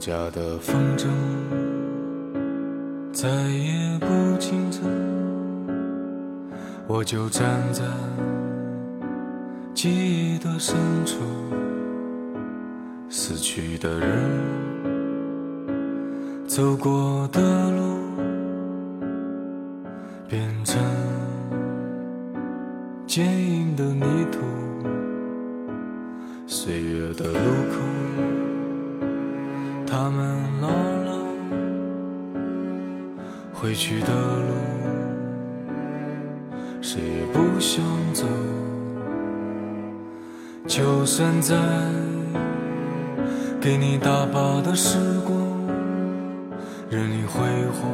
家的风筝再也不清晨，我就站在记忆的深处，死去的人走过的路，变成坚硬的泥土，岁月的路口。他们老了，回去的路，谁也不想走。就算再给你大把的时光，任你挥霍，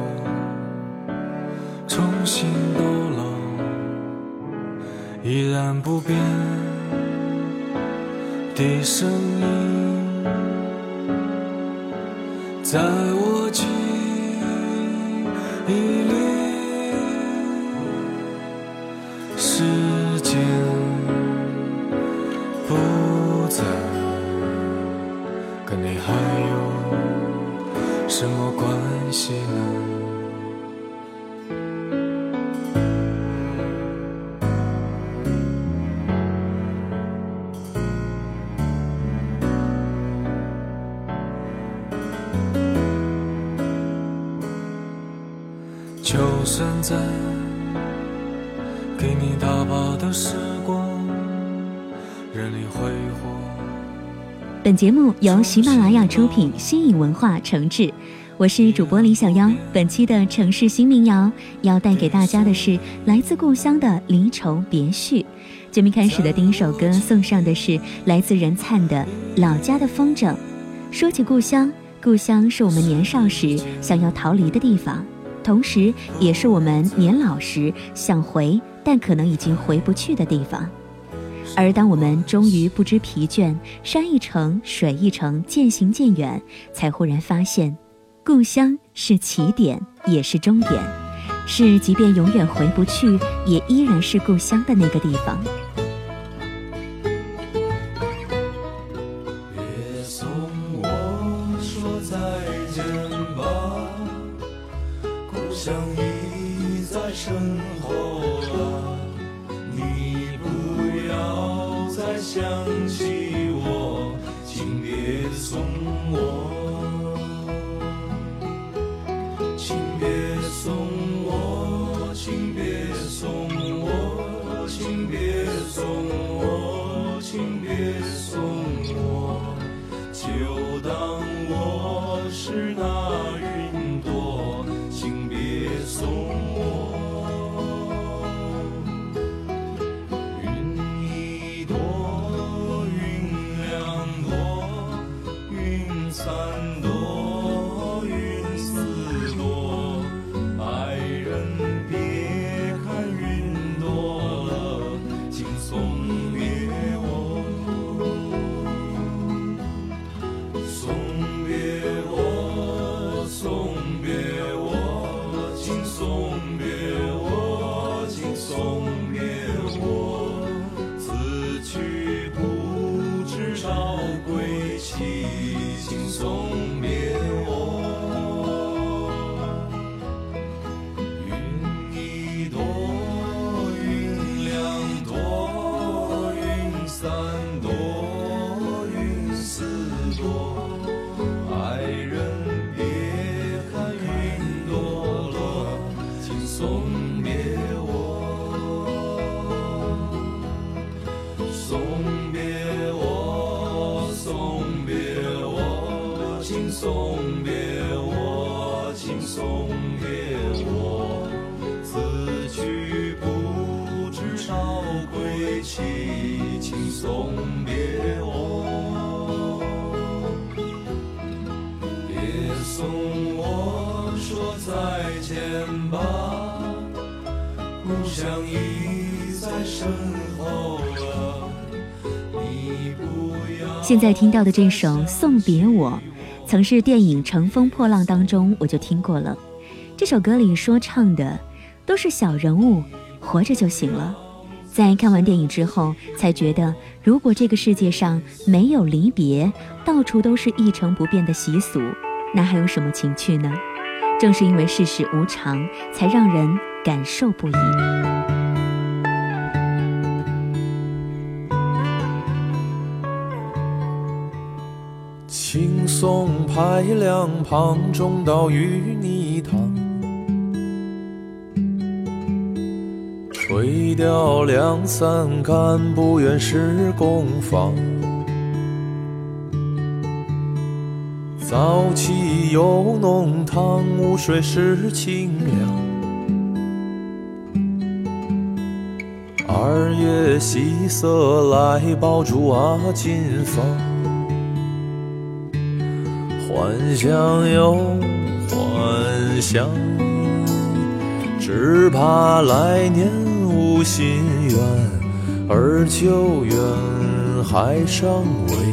重新到老，依然不变的声音。在我记忆给你大把的时光，任你挥霍。本节目由喜马拉雅出品，新颖文化承制。我是主播李小妖。本期的城市新民谣要带给大家的是来自故乡的离愁别绪。节目开始的第一首歌送上的是来自任灿的《老家的风筝》。说起故乡，故乡是我们年少时想要逃离的地方。同时，也是我们年老时想回但可能已经回不去的地方。而当我们终于不知疲倦，山一程，水一程，渐行渐远，才忽然发现，故乡是起点，也是终点，是即便永远回不去，也依然是故乡的那个地方。相依在身后。sun. 已在身后了，你不要现在听到的这首《送别我》，曾是电影《乘风破浪》当中我就听过了。这首歌里说唱的都是小人物，活着就行了。在看完电影之后，才觉得如果这个世界上没有离别，到处都是一成不变的习俗，那还有什么情趣呢？正是因为世事无常，才让人感受不已。青松派两旁，种稻淤泥塘。垂钓两三竿，不远是工坊。早起有浓汤，午睡是清凉。二月夕色来，爆竹啊金放。幻想又幻想，只怕来年无心愿，而旧愿还尚未。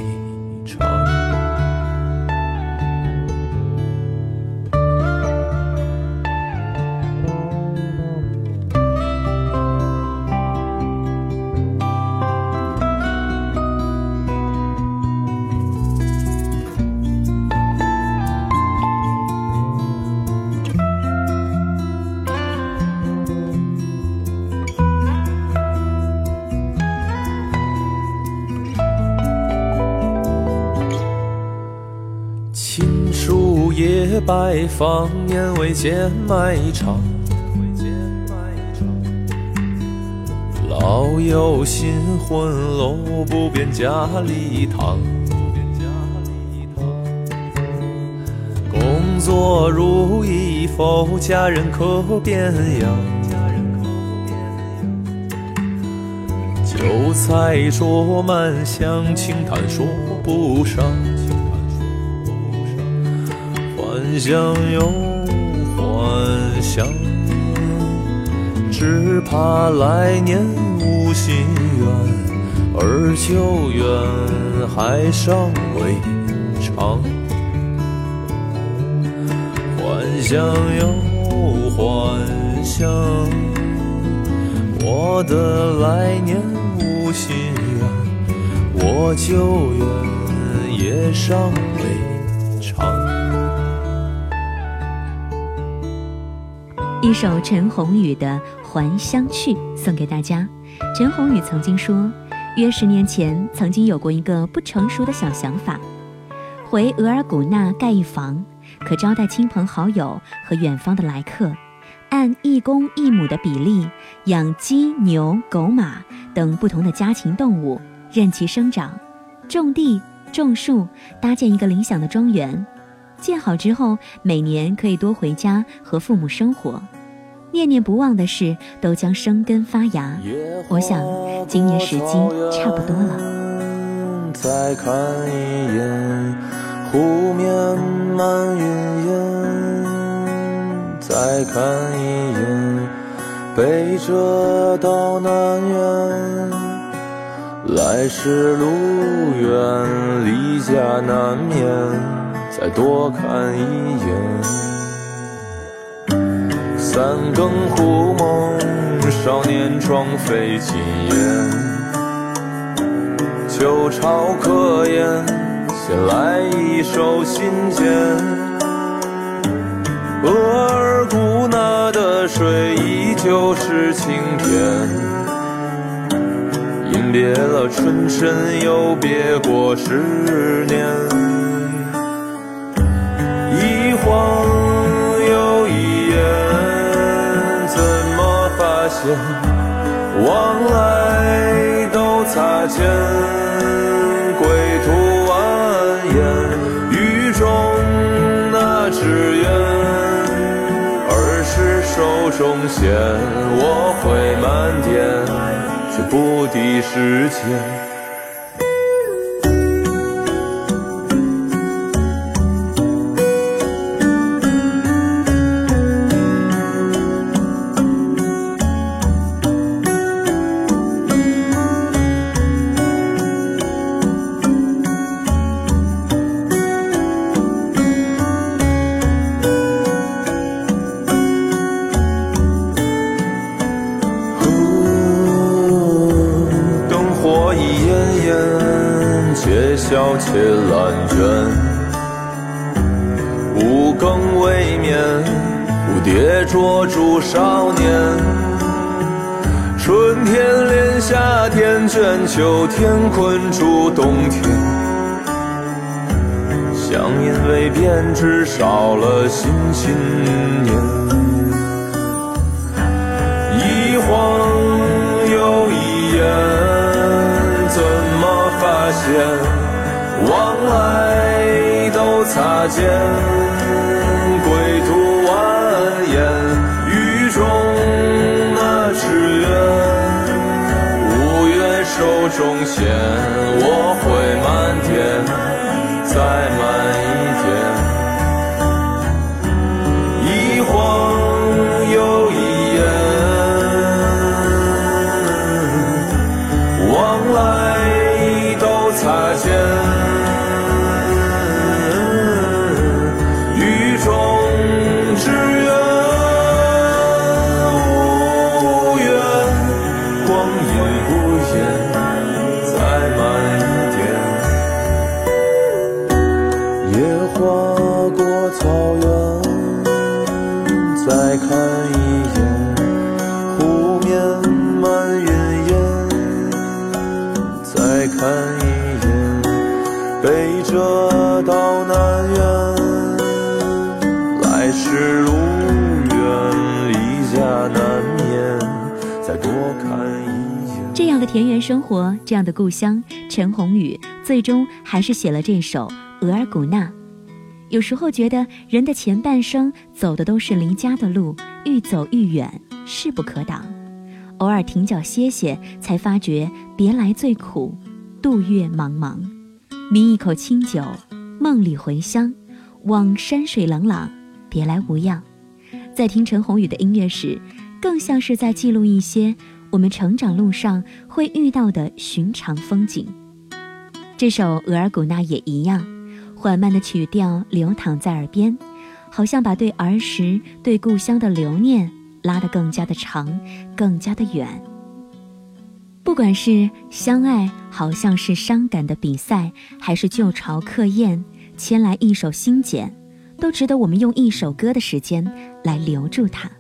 拜访年未见埋场，老友新婚楼不便家里堂。工作如意否？家人可变样？酒菜桌满香，轻谈说不上。幻想又幻想，只怕来年无心愿，而旧愿还尚未长。幻想又幻想，我的来年无心愿，我旧愿也尚未一首陈鸿宇的《还乡去》送给大家。陈鸿宇曾经说，约十年前曾经有过一个不成熟的小想法，回额尔古纳盖一房，可招待亲朋好友和远方的来客，按一公一母的比例养鸡、牛、狗、马等不同的家禽动物，任其生长，种地、种树，搭建一个理想的庄园。建好之后，每年可以多回家和父母生活，念念不忘的事都将生根发芽。我想，今年时机差不多了。再看一眼湖面满云烟，再看一眼北辙到南辕，来时路远，离家难免。再多看一眼，三更忽梦少年窗飞金烟，旧巢客宴，先来一首新笺。额尔古纳的水依旧是清甜，饮别了春深，又别过十年。一晃往来都擦肩？归途蜿蜒，雨中那只愿儿时手中线，我会慢点，却不敌时间。天卷秋天，困住冬天。乡音未变，只少了新信念。一晃又一眼，怎么发现往来都擦肩？手中线，我会慢点，再慢这样的田园生活，这样的故乡，陈鸿宇最终还是写了这首《额尔古纳》。有时候觉得人的前半生走的都是离家的路，愈走愈远，势不可挡。偶尔停脚歇歇，才发觉别来最苦，度月茫茫。抿一口清酒，梦里回乡，望山水冷朗，别来无恙。在听陈鸿宇的音乐时，更像是在记录一些。我们成长路上会遇到的寻常风景，这首《额尔古纳》也一样，缓慢的曲调流淌在耳边，好像把对儿时、对故乡的留念拉得更加的长，更加的远。不管是相爱，好像是伤感的比赛，还是旧巢客宴，牵来一首新笺，都值得我们用一首歌的时间来留住它。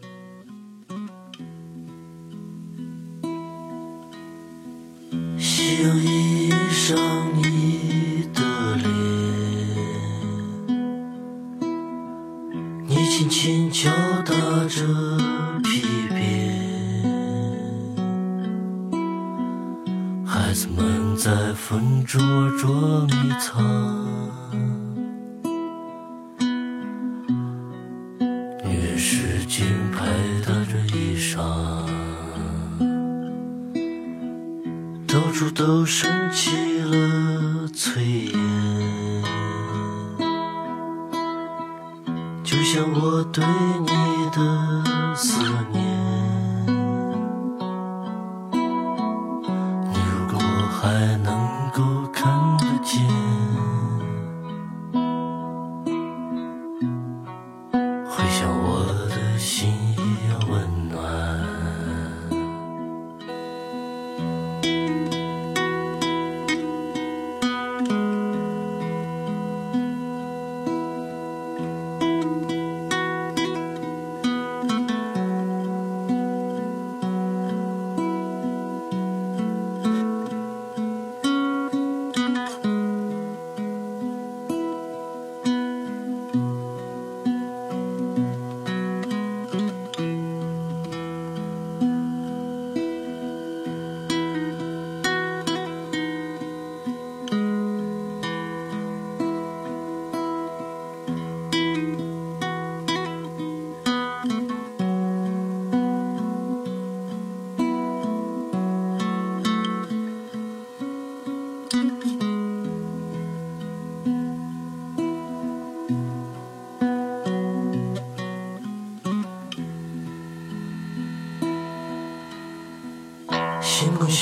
想印上你的脸，你轻轻敲打着皮鞭，孩子们在风中捉迷藏，都升起了炊烟，就像我对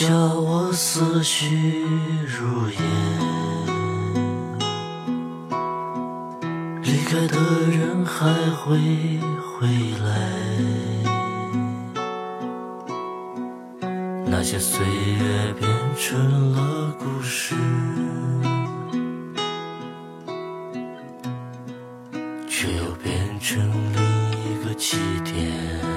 叫，我思绪如烟。离开的人还会回来？那些岁月变成了故事，却又变成另。一个起点。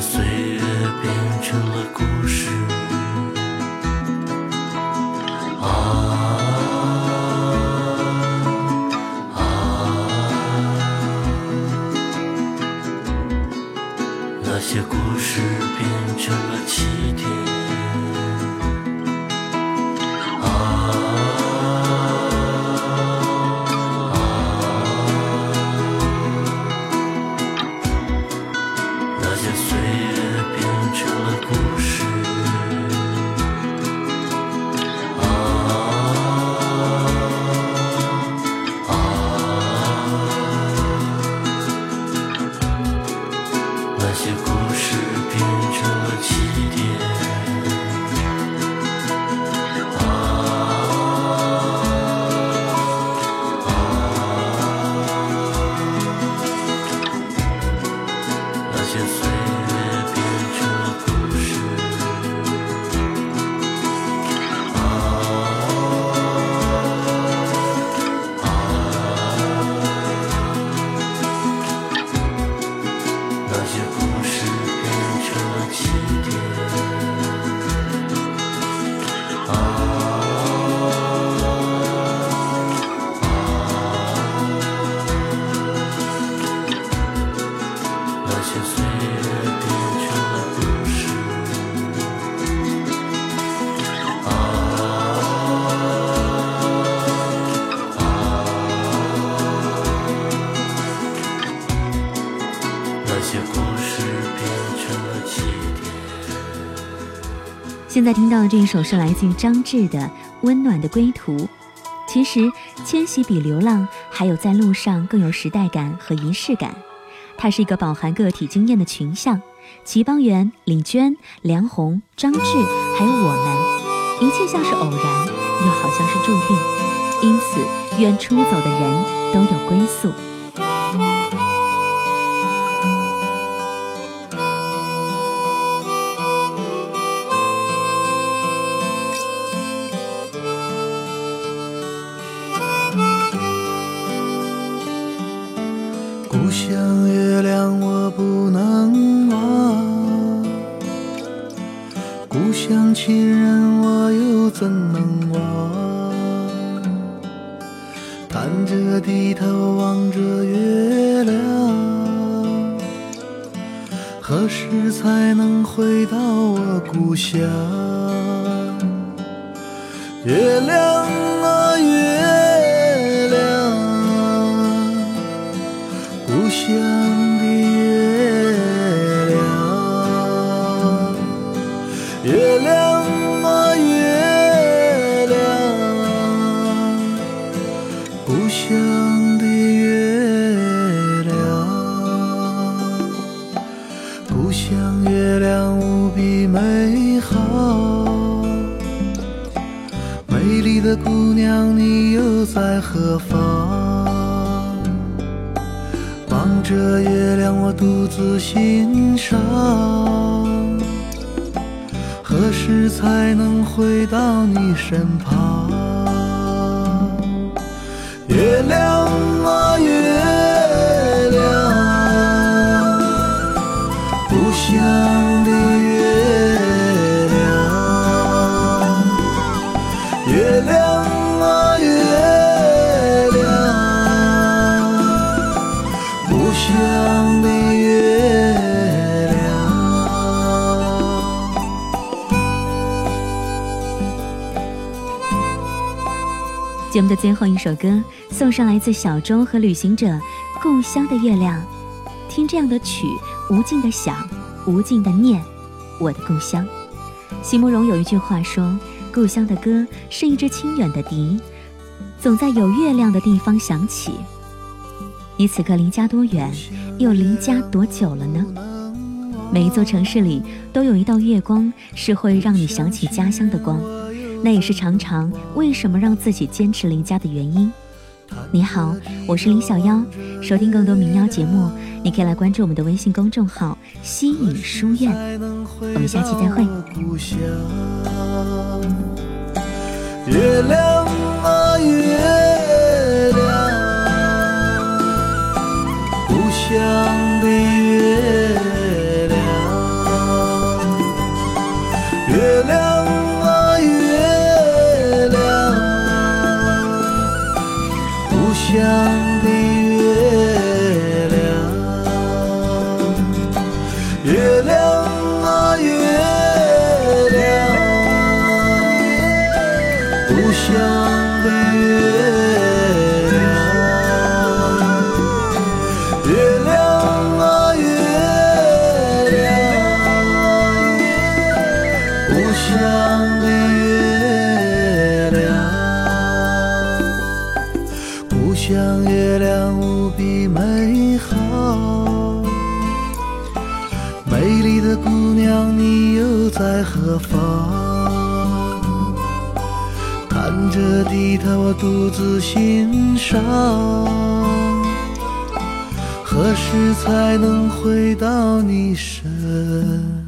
岁月变成了故事，现在听到的这一首是来自于张志的《温暖的归途》。其实，迁徙比流浪还有在路上更有时代感和仪式感。它是一个饱含个体经验的群像，齐邦媛、李娟、梁红、张志，还有我们，一切像是偶然，又好像是注定。因此，愿出走的人都有归宿。何时才能回到我故乡？月亮在何方？望着月亮，我独自欣赏。何时才能回到你身旁？月亮啊月节目的最后一首歌送上来自小周和旅行者《故乡的月亮》，听这样的曲，无尽的想，无尽的念，我的故乡。席慕容有一句话说：“故乡的歌是一支清远的笛，总在有月亮的地方响起。”你此刻离家多远，又离家多久了呢？每一座城市里都有一道月光，是会让你想起家乡的光，那也是常常为什么让自己坚持离家的原因。你好，我是林小妖，收听更多民谣节目，你可以来关注我们的微信公众号“西影书院”。我们下期再会。月亮啊月自欣赏。何时才能回到你身